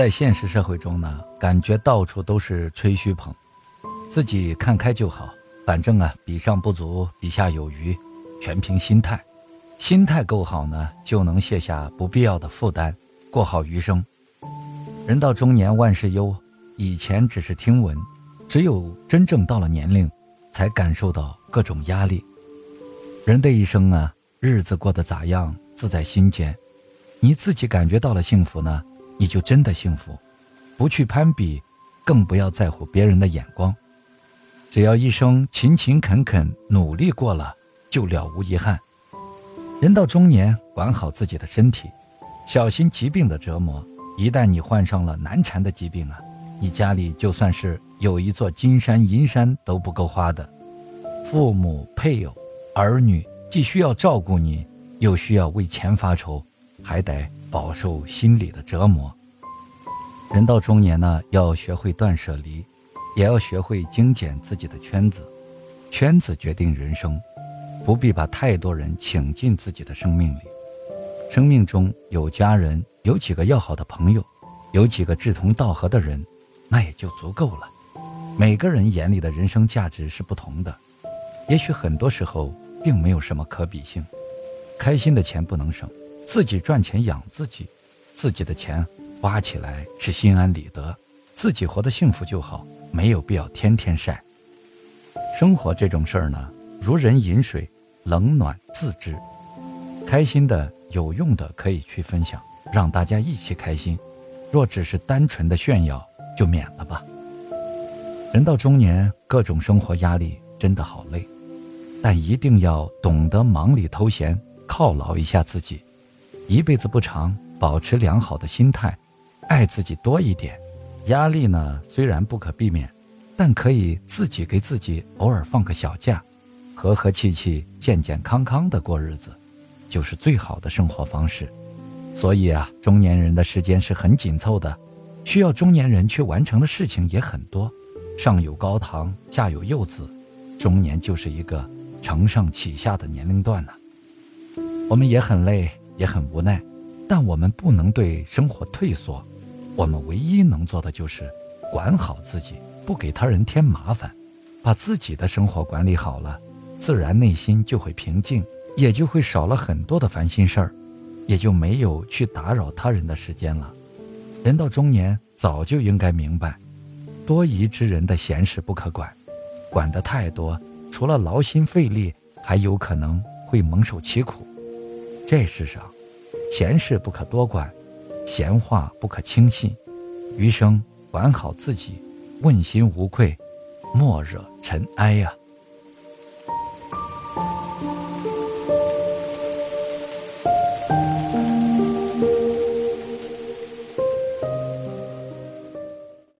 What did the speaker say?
在现实社会中呢，感觉到处都是吹嘘捧，自己看开就好，反正啊，比上不足，比下有余，全凭心态。心态够好呢，就能卸下不必要的负担，过好余生。人到中年万事忧，以前只是听闻，只有真正到了年龄，才感受到各种压力。人的一生啊，日子过得咋样，自在心间。你自己感觉到了幸福呢，你就真的幸福，不去攀比，更不要在乎别人的眼光。只要一生勤勤恳恳努力过了，就了无遗憾。人到中年，管好自己的身体，小心疾病的折磨。一旦你患上了难缠的疾病啊，你家里就算是有一座金山银山都不够花的。父母、配偶、儿女既需要照顾你，又需要为钱发愁，还得饱受心理的折磨。人到中年呢，要学会断舍离，也要学会精简自己的圈子。圈子决定人生。不必把太多人请进自己的生命里，生命中有家人，有几个要好的朋友，有几个志同道合的人，那也就足够了。每个人眼里的人生价值是不同的，也许很多时候并没有什么可比性。开心的钱不能省，自己赚钱养自己，自己的钱花起来是心安理得，自己活得幸福就好，没有必要天天晒。生活这种事儿呢？如人饮水，冷暖自知。开心的、有用的可以去分享，让大家一起开心。若只是单纯的炫耀，就免了吧。人到中年，各种生活压力真的好累，但一定要懂得忙里偷闲，犒劳一下自己。一辈子不长，保持良好的心态，爱自己多一点。压力呢，虽然不可避免，但可以自己给自己偶尔放个小假。和和气气、健健康康的过日子，就是最好的生活方式。所以啊，中年人的时间是很紧凑的，需要中年人去完成的事情也很多。上有高堂，下有幼子，中年就是一个承上启下的年龄段呢。我们也很累，也很无奈，但我们不能对生活退缩。我们唯一能做的就是管好自己，不给他人添麻烦，把自己的生活管理好了。自然内心就会平静，也就会少了很多的烦心事儿，也就没有去打扰他人的时间了。人到中年，早就应该明白，多疑之人的闲事不可管，管得太多，除了劳心费力，还有可能会蒙受其苦。这世上，闲事不可多管，闲话不可轻信，余生管好自己，问心无愧，莫惹尘埃呀。